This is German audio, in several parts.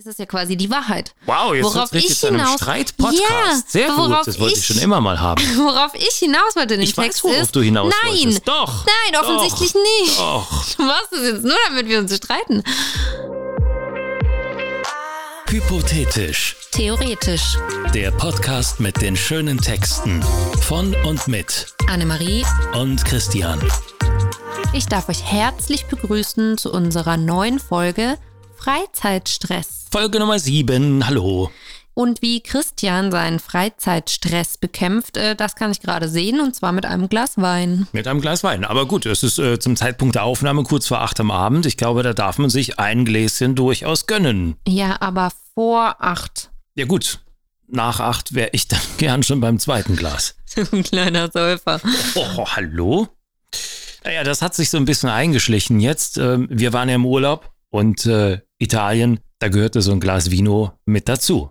ist es ja quasi die Wahrheit. Wow, jetzt Worauf ich zu einem hinaus- Streit-Podcast. Ja, Sehr gut, worauf das wollte ich ich- schon immer mal haben. Worauf ich hinaus wollte in dem Ich Text weiß, worauf ist, du hinaus nein, wolltest. Doch. nein, offensichtlich doch, nicht. Doch. Du machst es jetzt nur, damit wir uns streiten. Hypothetisch. Theoretisch. Der Podcast mit den schönen Texten von und mit Annemarie, und Christian. ich darf euch herzlich begrüßen zu unserer neuen Folge Freizeitstress. Folge Nummer 7. Hallo. Und wie Christian seinen Freizeitstress bekämpft, äh, das kann ich gerade sehen, und zwar mit einem Glas Wein. Mit einem Glas Wein. Aber gut, es ist äh, zum Zeitpunkt der Aufnahme kurz vor acht am Abend. Ich glaube, da darf man sich ein Gläschen durchaus gönnen. Ja, aber vor acht. Ja gut, nach acht wäre ich dann gern schon beim zweiten Glas. Ein kleiner Säufer. Oh, hallo? Naja, das hat sich so ein bisschen eingeschlichen jetzt. Ähm, wir waren ja im Urlaub und äh, Italien, da gehörte so ein Glas Vino mit dazu.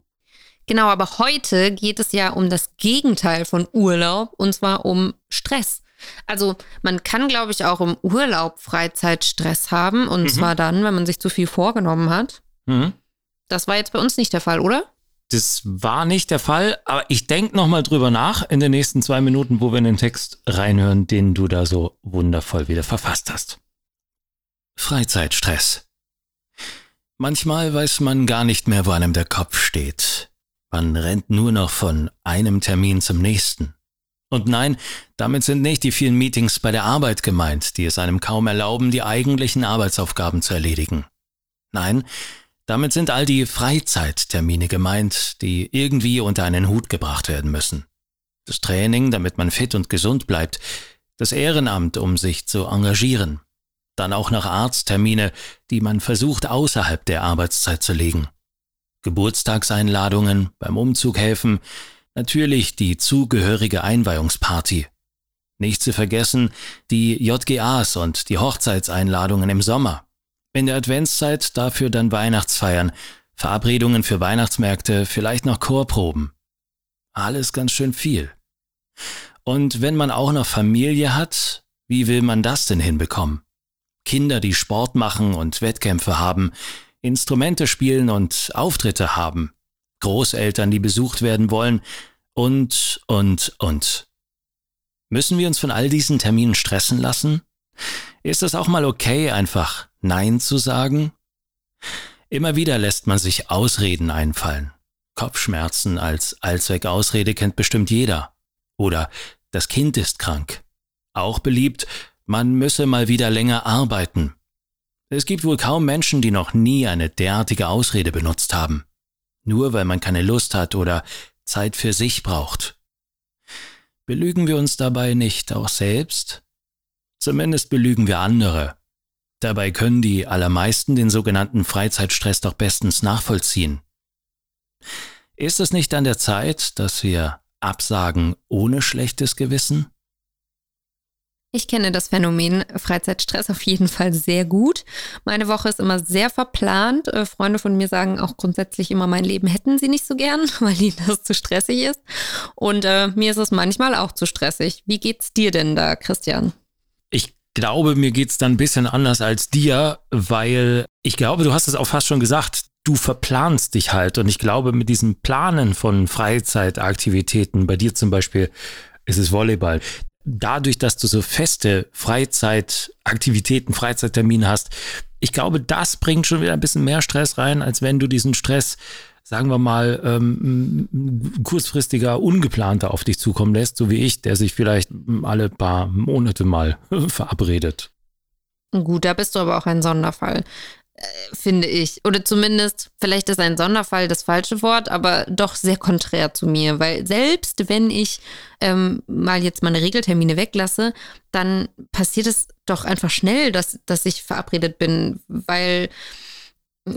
Genau, aber heute geht es ja um das Gegenteil von Urlaub und zwar um Stress. Also man kann, glaube ich, auch im Urlaub Freizeitstress haben und zwar dann, wenn man sich zu viel vorgenommen hat. Mhm. Das war jetzt bei uns nicht der Fall, oder? Das war nicht der Fall, aber ich denke nochmal drüber nach in den nächsten zwei Minuten, wo wir in den Text reinhören, den du da so wundervoll wieder verfasst hast. Freizeitstress. Manchmal weiß man gar nicht mehr, wo einem der Kopf steht. Man rennt nur noch von einem Termin zum nächsten. Und nein, damit sind nicht die vielen Meetings bei der Arbeit gemeint, die es einem kaum erlauben, die eigentlichen Arbeitsaufgaben zu erledigen. Nein, damit sind all die Freizeittermine gemeint, die irgendwie unter einen Hut gebracht werden müssen. Das Training, damit man fit und gesund bleibt, das Ehrenamt, um sich zu engagieren, dann auch noch Arzttermine, die man versucht außerhalb der Arbeitszeit zu legen. Geburtstagseinladungen, beim Umzug helfen, natürlich die zugehörige Einweihungsparty. Nicht zu vergessen die JGAs und die Hochzeitseinladungen im Sommer. In der Adventszeit dafür dann Weihnachtsfeiern, Verabredungen für Weihnachtsmärkte, vielleicht noch Chorproben. Alles ganz schön viel. Und wenn man auch noch Familie hat, wie will man das denn hinbekommen? Kinder, die Sport machen und Wettkämpfe haben, Instrumente spielen und Auftritte haben, Großeltern, die besucht werden wollen und, und, und. Müssen wir uns von all diesen Terminen stressen lassen? Ist es auch mal okay, einfach Nein zu sagen? Immer wieder lässt man sich Ausreden einfallen. Kopfschmerzen als Allzweckausrede kennt bestimmt jeder. Oder das Kind ist krank. Auch beliebt, man müsse mal wieder länger arbeiten. Es gibt wohl kaum Menschen, die noch nie eine derartige Ausrede benutzt haben. Nur weil man keine Lust hat oder Zeit für sich braucht. Belügen wir uns dabei nicht auch selbst? Zumindest belügen wir andere. Dabei können die allermeisten den sogenannten Freizeitstress doch bestens nachvollziehen. Ist es nicht an der Zeit, dass wir absagen ohne schlechtes Gewissen? Ich kenne das Phänomen Freizeitstress auf jeden Fall sehr gut. Meine Woche ist immer sehr verplant. Äh, Freunde von mir sagen auch grundsätzlich immer, mein Leben hätten sie nicht so gern, weil ihnen das zu stressig ist. Und äh, mir ist es manchmal auch zu stressig. Wie geht's dir denn da, Christian? Ich glaube, mir geht's dann ein bisschen anders als dir, weil ich glaube, du hast es auch fast schon gesagt, du verplanst dich halt. Und ich glaube, mit diesem Planen von Freizeitaktivitäten, bei dir zum Beispiel ist es Volleyball, dadurch, dass du so feste Freizeitaktivitäten, Freizeittermine hast, ich glaube, das bringt schon wieder ein bisschen mehr Stress rein, als wenn du diesen Stress, sagen wir mal, ähm, kurzfristiger, ungeplanter auf dich zukommen lässt, so wie ich, der sich vielleicht alle paar Monate mal verabredet. Gut, da bist du aber auch ein Sonderfall, finde ich. Oder zumindest, vielleicht ist ein Sonderfall das falsche Wort, aber doch sehr konträr zu mir. Weil selbst wenn ich ähm, mal jetzt meine Regeltermine weglasse, dann passiert es doch einfach schnell, dass, dass ich verabredet bin, weil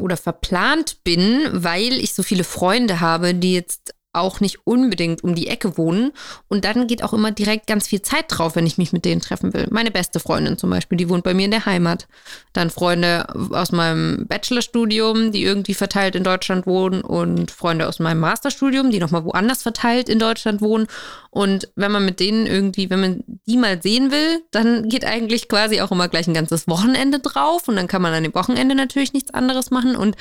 oder verplant bin, weil ich so viele Freunde habe, die jetzt auch nicht unbedingt um die Ecke wohnen. Und dann geht auch immer direkt ganz viel Zeit drauf, wenn ich mich mit denen treffen will. Meine beste Freundin zum Beispiel, die wohnt bei mir in der Heimat. Dann Freunde aus meinem Bachelorstudium, die irgendwie verteilt in Deutschland wohnen. Und Freunde aus meinem Masterstudium, die nochmal woanders verteilt in Deutschland wohnen. Und wenn man mit denen irgendwie, wenn man die mal sehen will, dann geht eigentlich quasi auch immer gleich ein ganzes Wochenende drauf. Und dann kann man an dem Wochenende natürlich nichts anderes machen. Und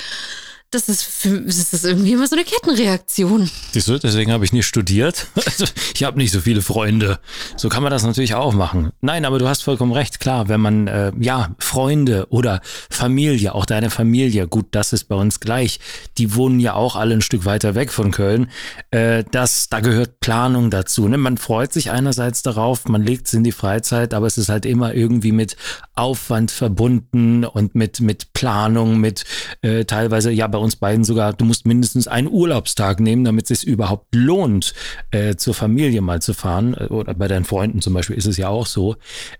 das ist, für, das ist irgendwie immer so eine Kettenreaktion. Siehst du, deswegen habe ich nicht studiert. Also, ich habe nicht so viele Freunde. So kann man das natürlich auch machen. Nein, aber du hast vollkommen recht. Klar, wenn man, äh, ja, Freunde oder Familie, auch deine Familie, gut, das ist bei uns gleich. Die wohnen ja auch alle ein Stück weiter weg von Köln. Äh, das, da gehört Planung dazu. Ne? Man freut sich einerseits darauf, man legt es in die Freizeit, aber es ist halt immer irgendwie mit Aufwand verbunden und mit, mit Planung, mit äh, teilweise, ja, bei uns beiden sogar, du musst mindestens einen Urlaubstag nehmen, damit es sich überhaupt lohnt, äh, zur Familie mal zu fahren. Äh, oder bei deinen Freunden zum Beispiel ist es ja auch so.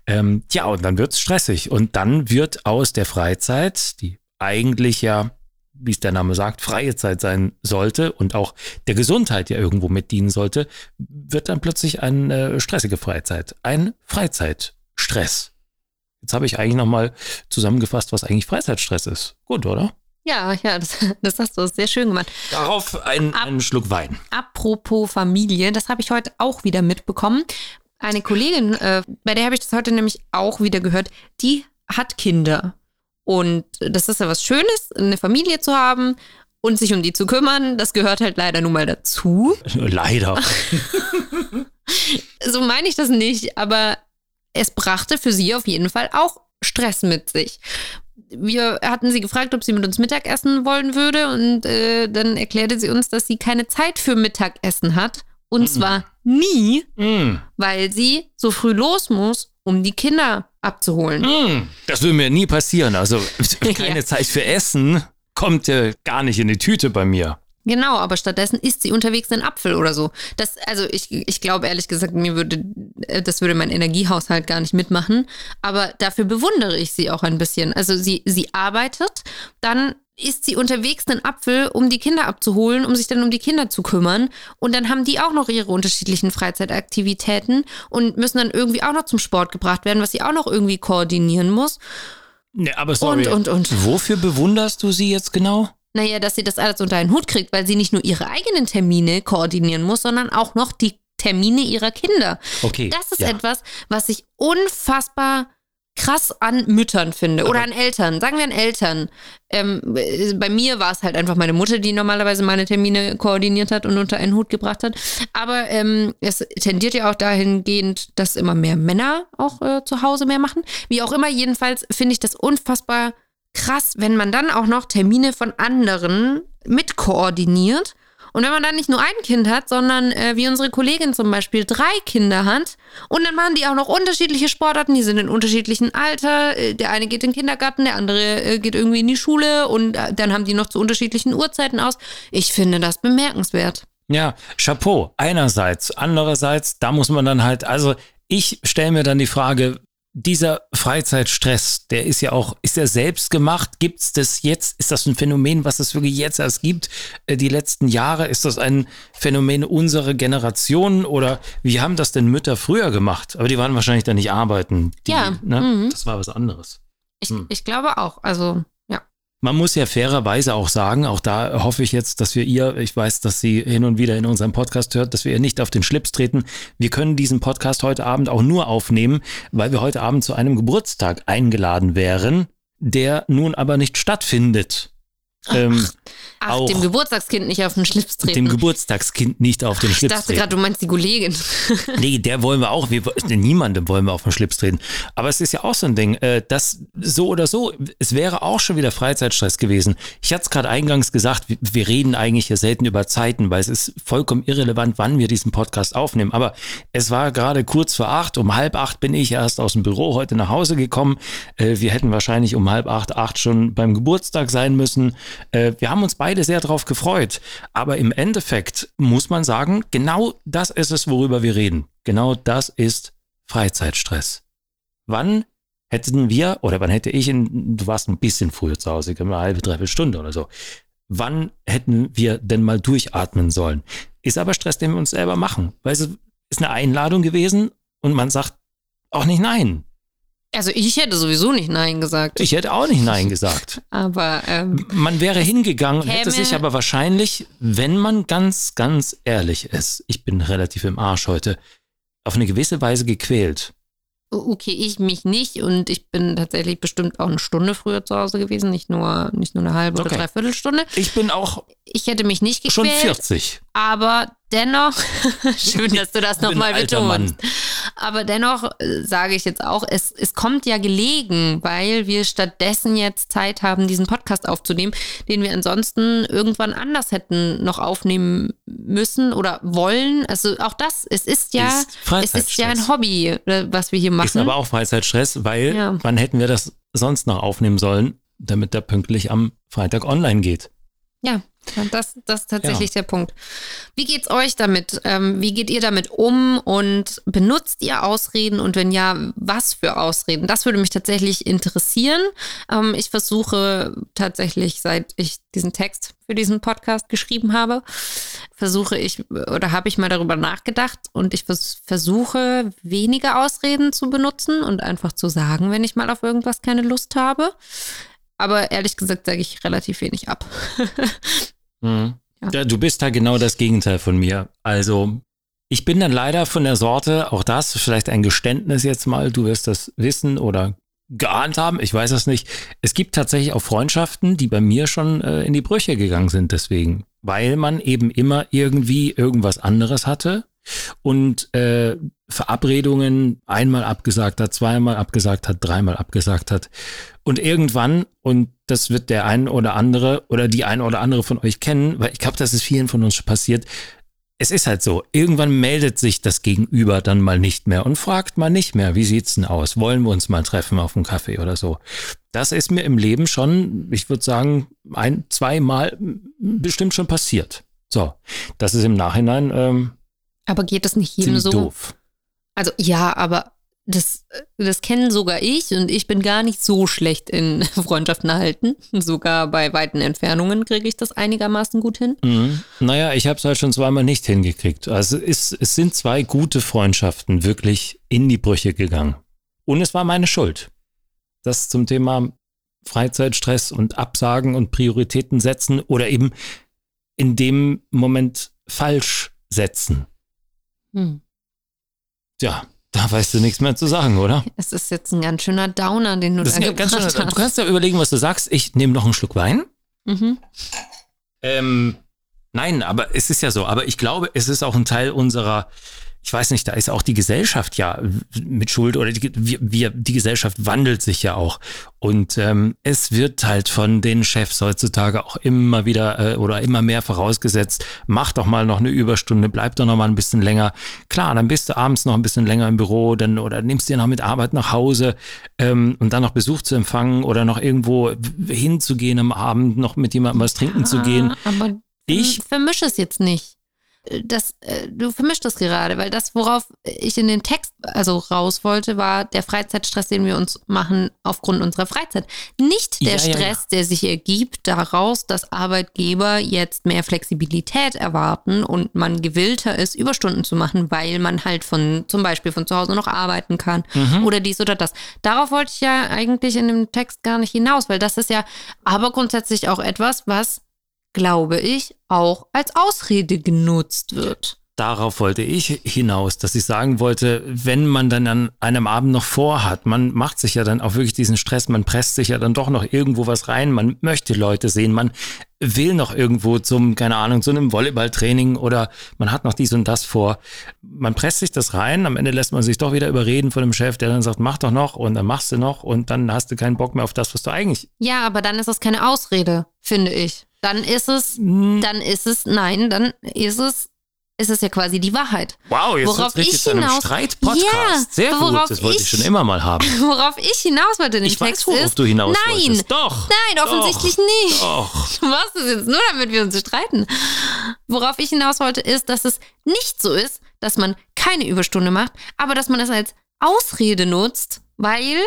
Ähm, ja, und dann wird es stressig. Und dann wird aus der Freizeit, die eigentlich ja wie es der Name sagt, freie Zeit sein sollte und auch der Gesundheit ja irgendwo mit dienen sollte, wird dann plötzlich eine stressige Freizeit, ein Freizeitstress. Jetzt habe ich eigentlich nochmal zusammengefasst, was eigentlich Freizeitstress ist. Gut, oder? Ja, ja, das, das hast du sehr schön gemacht. Darauf ein, Ab, einen Schluck Wein. Apropos Familie, das habe ich heute auch wieder mitbekommen. Eine Kollegin, äh, bei der habe ich das heute nämlich auch wieder gehört, die hat Kinder. Und das ist ja was Schönes, eine Familie zu haben und sich um die zu kümmern. Das gehört halt leider nun mal dazu. Leider. so meine ich das nicht, aber es brachte für sie auf jeden Fall auch Stress mit sich. Wir hatten sie gefragt, ob sie mit uns Mittagessen wollen würde und äh, dann erklärte sie uns, dass sie keine Zeit für Mittagessen hat und mm. zwar nie, mm. weil sie so früh los muss, um die Kinder abzuholen. Mm. Das würde mir nie passieren. Also keine ja. Zeit für Essen kommt ja gar nicht in die Tüte bei mir. Genau, aber stattdessen isst sie unterwegs einen Apfel oder so. Das, also ich, ich glaube ehrlich gesagt, mir würde, äh, das würde mein Energiehaushalt gar nicht mitmachen. Aber dafür bewundere ich sie auch ein bisschen. Also sie, sie arbeitet, dann isst sie unterwegs einen Apfel, um die Kinder abzuholen, um sich dann um die Kinder zu kümmern. Und dann haben die auch noch ihre unterschiedlichen Freizeitaktivitäten und müssen dann irgendwie auch noch zum Sport gebracht werden, was sie auch noch irgendwie koordinieren muss. Nee, aber sorry. Und, und, und. Wofür bewunderst du sie jetzt genau? Naja, dass sie das alles unter einen Hut kriegt, weil sie nicht nur ihre eigenen Termine koordinieren muss, sondern auch noch die Termine ihrer Kinder. Okay. Das ist ja. etwas, was ich unfassbar krass an Müttern finde oder an Eltern. Sagen wir an Eltern. Ähm, bei mir war es halt einfach meine Mutter, die normalerweise meine Termine koordiniert hat und unter einen Hut gebracht hat. Aber ähm, es tendiert ja auch dahingehend, dass immer mehr Männer auch äh, zu Hause mehr machen. Wie auch immer, jedenfalls finde ich das unfassbar krass, wenn man dann auch noch Termine von anderen mitkoordiniert. Und wenn man dann nicht nur ein Kind hat, sondern äh, wie unsere Kollegin zum Beispiel drei Kinder hat und dann machen die auch noch unterschiedliche Sportarten, die sind in unterschiedlichen Alter. Äh, der eine geht in den Kindergarten, der andere äh, geht irgendwie in die Schule und äh, dann haben die noch zu unterschiedlichen Uhrzeiten aus. Ich finde das bemerkenswert. Ja, Chapeau. Einerseits. Andererseits, da muss man dann halt, also ich stelle mir dann die Frage, dieser Freizeitstress, der ist ja auch, ist er selbst gemacht? Gibt es das jetzt? Ist das ein Phänomen, was es wirklich jetzt erst gibt? Äh, die letzten Jahre? Ist das ein Phänomen unserer Generation? Oder wie haben das denn Mütter früher gemacht? Aber die waren wahrscheinlich da nicht arbeiten. Die, ja. Ne? Mhm. Das war was anderes. Ich, hm. ich glaube auch. Also man muss ja fairerweise auch sagen, auch da hoffe ich jetzt, dass wir ihr, ich weiß, dass sie hin und wieder in unserem Podcast hört, dass wir ihr nicht auf den Schlips treten. Wir können diesen Podcast heute Abend auch nur aufnehmen, weil wir heute Abend zu einem Geburtstag eingeladen wären, der nun aber nicht stattfindet. Ähm, Ach, auch dem Geburtstagskind nicht auf den Schlips treten. Dem Geburtstagskind nicht auf den Ach, Schlips treten. Ich dachte gerade, du meinst die Kollegin. nee, der wollen wir auch. Wir, niemandem wollen wir auf den Schlips treten. Aber es ist ja auch so ein Ding, äh, dass so oder so, es wäre auch schon wieder Freizeitstress gewesen. Ich hatte es gerade eingangs gesagt, wir, wir reden eigentlich ja selten über Zeiten, weil es ist vollkommen irrelevant, wann wir diesen Podcast aufnehmen. Aber es war gerade kurz vor acht, um halb acht bin ich erst aus dem Büro heute nach Hause gekommen. Äh, wir hätten wahrscheinlich um halb acht, acht schon beim Geburtstag sein müssen. Äh, wir haben uns beide sehr darauf gefreut. Aber im Endeffekt muss man sagen, genau das ist es, worüber wir reden. Genau das ist Freizeitstress. Wann hätten wir, oder wann hätte ich, in, du warst ein bisschen früher zu Hause, eine halbe, dreiviertel Stunde oder so. Wann hätten wir denn mal durchatmen sollen? Ist aber Stress, den wir uns selber machen. Weil es ist eine Einladung gewesen und man sagt auch nicht nein. Also ich hätte sowieso nicht Nein gesagt. Ich hätte auch nicht Nein gesagt. aber ähm, man wäre hingegangen und hätte sich aber wahrscheinlich, wenn man ganz, ganz ehrlich ist, ich bin relativ im Arsch heute, auf eine gewisse Weise gequält. okay, ich mich nicht und ich bin tatsächlich bestimmt auch eine Stunde früher zu Hause gewesen, nicht nur, nicht nur eine halbe okay. oder dreiviertel Stunde. Ich bin auch. Ich hätte mich nicht gequält. Schon 40. Aber dennoch, schön, dass du das nochmal betonst. Aber dennoch äh, sage ich jetzt auch, es, es kommt ja gelegen, weil wir stattdessen jetzt Zeit haben, diesen Podcast aufzunehmen, den wir ansonsten irgendwann anders hätten noch aufnehmen müssen oder wollen. Also auch das, es ist ja, ist es ist ja ein Hobby, äh, was wir hier machen. Ist aber auch Freizeitstress, weil ja. wann hätten wir das sonst noch aufnehmen sollen, damit der pünktlich am Freitag online geht? Ja, das, das ist tatsächlich ja. der Punkt. Wie geht's euch damit? Ähm, wie geht ihr damit um und benutzt ihr Ausreden und wenn ja, was für Ausreden? Das würde mich tatsächlich interessieren. Ähm, ich versuche tatsächlich, seit ich diesen Text für diesen Podcast geschrieben habe, versuche ich oder habe ich mal darüber nachgedacht und ich vers versuche weniger Ausreden zu benutzen und einfach zu sagen, wenn ich mal auf irgendwas keine Lust habe. Aber ehrlich gesagt sage ich relativ wenig ab. mhm. ja. Du bist da genau das Gegenteil von mir. Also ich bin dann leider von der Sorte, auch das, vielleicht ein Geständnis jetzt mal, du wirst das wissen oder geahnt haben, ich weiß es nicht. Es gibt tatsächlich auch Freundschaften, die bei mir schon äh, in die Brüche gegangen sind deswegen, weil man eben immer irgendwie irgendwas anderes hatte und äh, Verabredungen einmal abgesagt hat, zweimal abgesagt hat, dreimal abgesagt hat. Und irgendwann, und das wird der ein oder andere oder die ein oder andere von euch kennen, weil ich glaube, das ist vielen von uns schon passiert, es ist halt so, irgendwann meldet sich das Gegenüber dann mal nicht mehr und fragt mal nicht mehr, wie sieht's denn aus? Wollen wir uns mal treffen auf einen Kaffee oder so? Das ist mir im Leben schon, ich würde sagen, ein, zweimal bestimmt schon passiert. So, das ist im Nachhinein ähm, aber geht es nicht jedem so? Doof. Also ja, aber das, das kennen sogar ich und ich bin gar nicht so schlecht in Freundschaften halten. Sogar bei weiten Entfernungen kriege ich das einigermaßen gut hin. Mhm. Naja, ich habe es halt schon zweimal nicht hingekriegt. Also es, es sind zwei gute Freundschaften wirklich in die Brüche gegangen. Und es war meine Schuld. Das zum Thema Freizeitstress und Absagen und Prioritäten setzen oder eben in dem Moment falsch setzen. Hm. Tja, da weißt du nichts mehr zu sagen, oder? Es ist jetzt ein ganz schöner Downer, den du das da gebracht schöner, hast. Du kannst ja überlegen, was du sagst. Ich nehme noch einen Schluck Wein. Mhm. Ähm, nein, aber es ist ja so. Aber ich glaube, es ist auch ein Teil unserer ich weiß nicht, da ist auch die Gesellschaft ja mit Schuld oder die, wir, die Gesellschaft wandelt sich ja auch. Und ähm, es wird halt von den Chefs heutzutage auch immer wieder äh, oder immer mehr vorausgesetzt, mach doch mal noch eine Überstunde, bleib doch noch mal ein bisschen länger. Klar, dann bist du abends noch ein bisschen länger im Büro dann, oder nimmst dir noch mit Arbeit nach Hause ähm, und dann noch Besuch zu empfangen oder noch irgendwo hinzugehen am Abend, noch mit jemandem was trinken ja, zu gehen. Aber ich vermische es jetzt nicht das, äh, du vermischst das gerade, weil das, worauf ich in den Text also raus wollte, war der Freizeitstress, den wir uns machen aufgrund unserer Freizeit. Nicht der ja, Stress, ja, ja. der sich ergibt daraus, dass Arbeitgeber jetzt mehr Flexibilität erwarten und man gewillter ist, Überstunden zu machen, weil man halt von zum Beispiel von zu Hause noch arbeiten kann mhm. oder dies oder das. Darauf wollte ich ja eigentlich in dem Text gar nicht hinaus, weil das ist ja aber grundsätzlich auch etwas, was glaube ich, auch als Ausrede genutzt wird. Darauf wollte ich hinaus, dass ich sagen wollte, wenn man dann an einem Abend noch vorhat, man macht sich ja dann auch wirklich diesen Stress, man presst sich ja dann doch noch irgendwo was rein, man möchte Leute sehen, man will noch irgendwo zum, keine Ahnung, zu einem Volleyballtraining oder man hat noch dies und das vor. Man presst sich das rein, am Ende lässt man sich doch wieder überreden von dem Chef, der dann sagt, mach doch noch und dann machst du noch und dann hast du keinen Bock mehr auf das, was du eigentlich. Ja, aber dann ist das keine Ausrede, finde ich dann ist es, hm. dann ist es, nein, dann ist es, ist es ja quasi die Wahrheit. Wow, jetzt worauf richtig ich hinaus, Streit-Podcast. Ja, Sehr gut, das wollte ich, ich, schon immer mal haben. Worauf ich hinaus wollte in dem ich Text weiß, worauf ist, du hinaus nein, wolltest. Doch. Nein, offensichtlich doch, nicht. Doch. Du machst es jetzt nur, damit wir uns streiten. Worauf ich hinaus wollte, ist, dass es nicht so ist, dass man keine Überstunde macht, aber dass man es als Ausrede nutzt, weil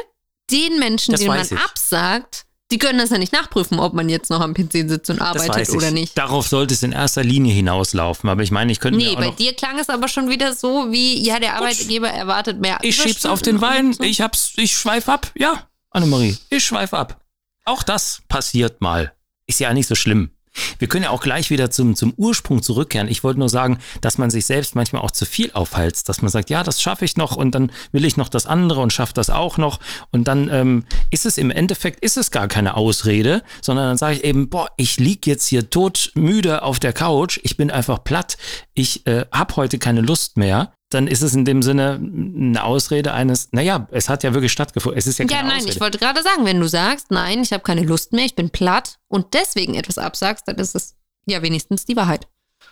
den Menschen, das den man ich. absagt, die können das ja nicht nachprüfen, ob man jetzt noch am PC sitzt und arbeitet oder nicht. Darauf sollte es in erster Linie hinauslaufen. Aber ich meine, ich könnte. Nee, bei dir klang es aber schon wieder so, wie, ja, der Arbeitgeber Gut. erwartet mehr. Ich schieb's auf den Wein, so. ich hab's, ich schweif ab. Ja, Annemarie, ich schweif ab. Auch das passiert mal. Ist ja nicht so schlimm. Wir können ja auch gleich wieder zum, zum Ursprung zurückkehren. Ich wollte nur sagen, dass man sich selbst manchmal auch zu viel aufheizt, dass man sagt, ja, das schaffe ich noch und dann will ich noch das andere und schaffe das auch noch. Und dann ähm, ist es im Endeffekt, ist es gar keine Ausrede, sondern dann sage ich eben, boah, ich lieg jetzt hier todmüde auf der Couch, ich bin einfach platt, ich äh, habe heute keine Lust mehr dann ist es in dem Sinne eine Ausrede eines, naja, es hat ja wirklich stattgefunden. Es ist ja keine Ja, nein, Ausrede. ich wollte gerade sagen, wenn du sagst, nein, ich habe keine Lust mehr, ich bin platt und deswegen etwas absagst, dann ist es ja wenigstens die Wahrheit.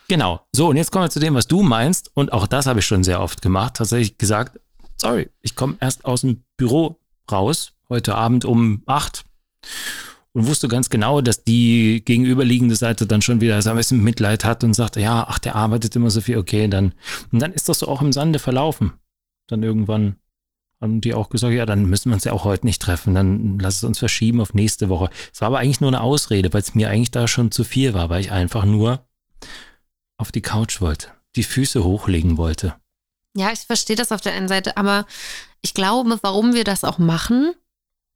Genau. So, und jetzt kommen wir zu dem, was du meinst. Und auch das habe ich schon sehr oft gemacht. Tatsächlich gesagt, sorry, ich komme erst aus dem Büro raus, heute Abend um acht und wusste ganz genau, dass die gegenüberliegende Seite dann schon wieder so ein bisschen Mitleid hat und sagt, ja, ach, der arbeitet immer so viel, okay, dann. Und dann ist das so auch im Sande verlaufen. Dann irgendwann haben die auch gesagt, ja, dann müssen wir uns ja auch heute nicht treffen, dann lass es uns verschieben auf nächste Woche. Es war aber eigentlich nur eine Ausrede, weil es mir eigentlich da schon zu viel war, weil ich einfach nur auf die Couch wollte, die Füße hochlegen wollte. Ja, ich verstehe das auf der einen Seite, aber ich glaube, warum wir das auch machen,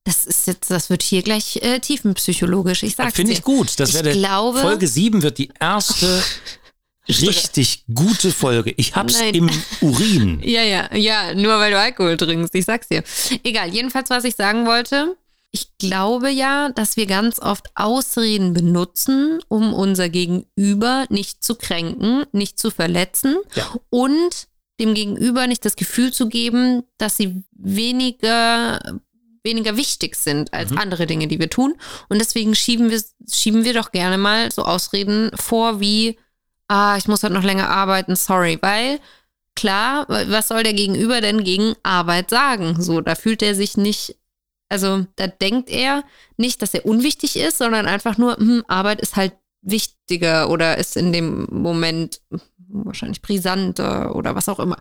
das ist jetzt, das wird hier gleich äh, tiefenpsychologisch. Ich sag's Finde dir. ich gut. Das Ich wäre glaube- Folge 7 wird die erste richtig gute Folge. Ich hab's Nein. im Urin. Ja, ja, ja, nur weil du Alkohol trinkst, ich sag's dir. Egal, jedenfalls, was ich sagen wollte, ich glaube ja, dass wir ganz oft Ausreden benutzen, um unser Gegenüber nicht zu kränken, nicht zu verletzen Ja. und dem Gegenüber nicht das Gefühl zu geben, dass sie weniger weniger wichtig sind als Mhm. andere Dinge, die wir tun. Und deswegen schieben wir, schieben wir doch gerne mal so Ausreden vor wie, ah, ich muss heute noch länger arbeiten, sorry, weil klar, was soll der Gegenüber denn gegen Arbeit sagen? So, da fühlt er sich nicht, also da denkt er nicht, dass er unwichtig ist, sondern einfach nur, hm, Arbeit ist halt wichtiger oder ist in dem Moment wahrscheinlich brisanter oder was auch immer.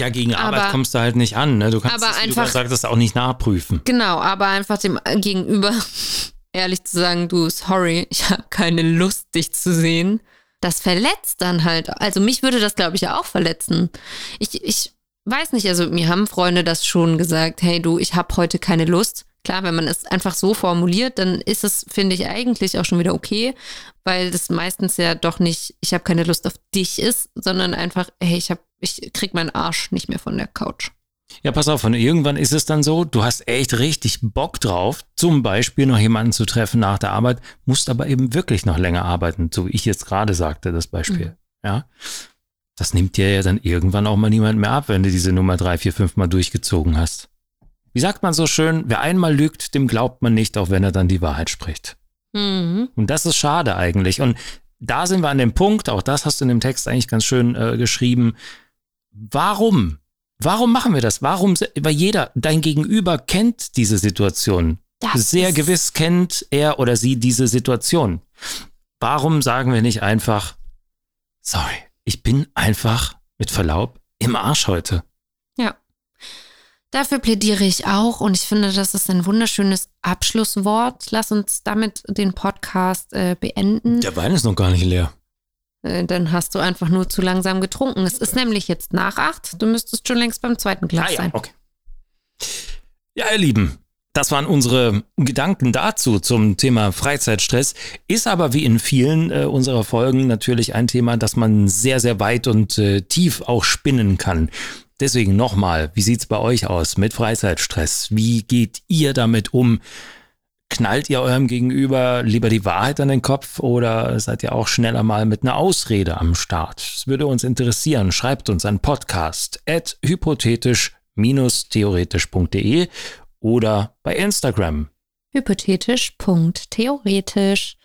Ja, gegen Aber- Arbeit kommst du halt nicht an. Ne? Du kannst Aber du einfach- gerade sagtest, auch nicht nachprüfen. Genau, aber einfach dem Gegenüber ehrlich zu sagen, du, sorry, ich habe keine Lust, dich zu sehen. Das verletzt dann halt. Also mich würde das, glaube ich, ja auch verletzen. Ich, ich weiß nicht, also mir haben Freunde das schon gesagt, hey du, ich habe heute keine Lust. Klar, wenn man es einfach so formuliert, dann ist es, finde ich, eigentlich auch schon wieder okay, weil das meistens ja doch nicht, ich habe keine Lust auf dich ist, sondern einfach, hey, ich, hab, ich krieg meinen Arsch nicht mehr von der Couch. Ja, pass auf, und irgendwann ist es dann so, du hast echt richtig Bock drauf, zum Beispiel noch jemanden zu treffen nach der Arbeit, musst aber eben wirklich noch länger arbeiten, so wie ich jetzt gerade sagte, das Beispiel. Mhm. Ja. Das nimmt dir ja dann irgendwann auch mal niemand mehr ab, wenn du diese Nummer drei, vier, fünf Mal durchgezogen hast. Wie sagt man so schön, wer einmal lügt, dem glaubt man nicht, auch wenn er dann die Wahrheit spricht. Mhm. Und das ist schade eigentlich. Und da sind wir an dem Punkt, auch das hast du in dem Text eigentlich ganz schön äh, geschrieben. Warum? Warum machen wir das? Warum? Weil jeder, dein Gegenüber kennt diese Situation. Das Sehr gewiss kennt er oder sie diese Situation. Warum sagen wir nicht einfach, sorry, ich bin einfach mit Verlaub im Arsch heute? Ja. Dafür plädiere ich auch und ich finde, das ist ein wunderschönes Abschlusswort. Lass uns damit den Podcast äh, beenden. Der Wein ist noch gar nicht leer. Äh, dann hast du einfach nur zu langsam getrunken. Es ist nämlich jetzt nach acht. Du müsstest schon längst beim zweiten Glas Ah ja, sein. okay. Ja, ihr Lieben, das waren unsere Gedanken dazu zum Thema Freizeitstress. Ist aber wie in vielen äh, unserer Folgen natürlich ein Thema, das man sehr, sehr weit und äh, tief auch spinnen kann. Deswegen nochmal, wie sieht's bei euch aus mit Freizeitstress? Wie geht ihr damit um? Knallt ihr eurem Gegenüber lieber die Wahrheit an den Kopf oder seid ihr auch schneller mal mit einer Ausrede am Start? Es würde uns interessieren. Schreibt uns an podcast at hypothetisch-theoretisch.de oder bei Instagram. Hypothetisch.theoretisch.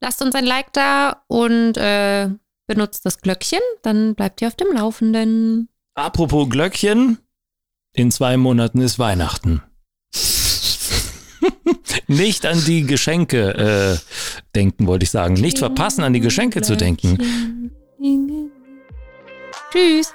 Lasst uns ein Like da und äh, benutzt das Glöckchen, dann bleibt ihr auf dem Laufenden. Apropos Glöckchen, in zwei Monaten ist Weihnachten. Nicht an die Geschenke äh, denken, wollte ich sagen. Nicht verpassen, an die Geschenke zu denken. Tschüss.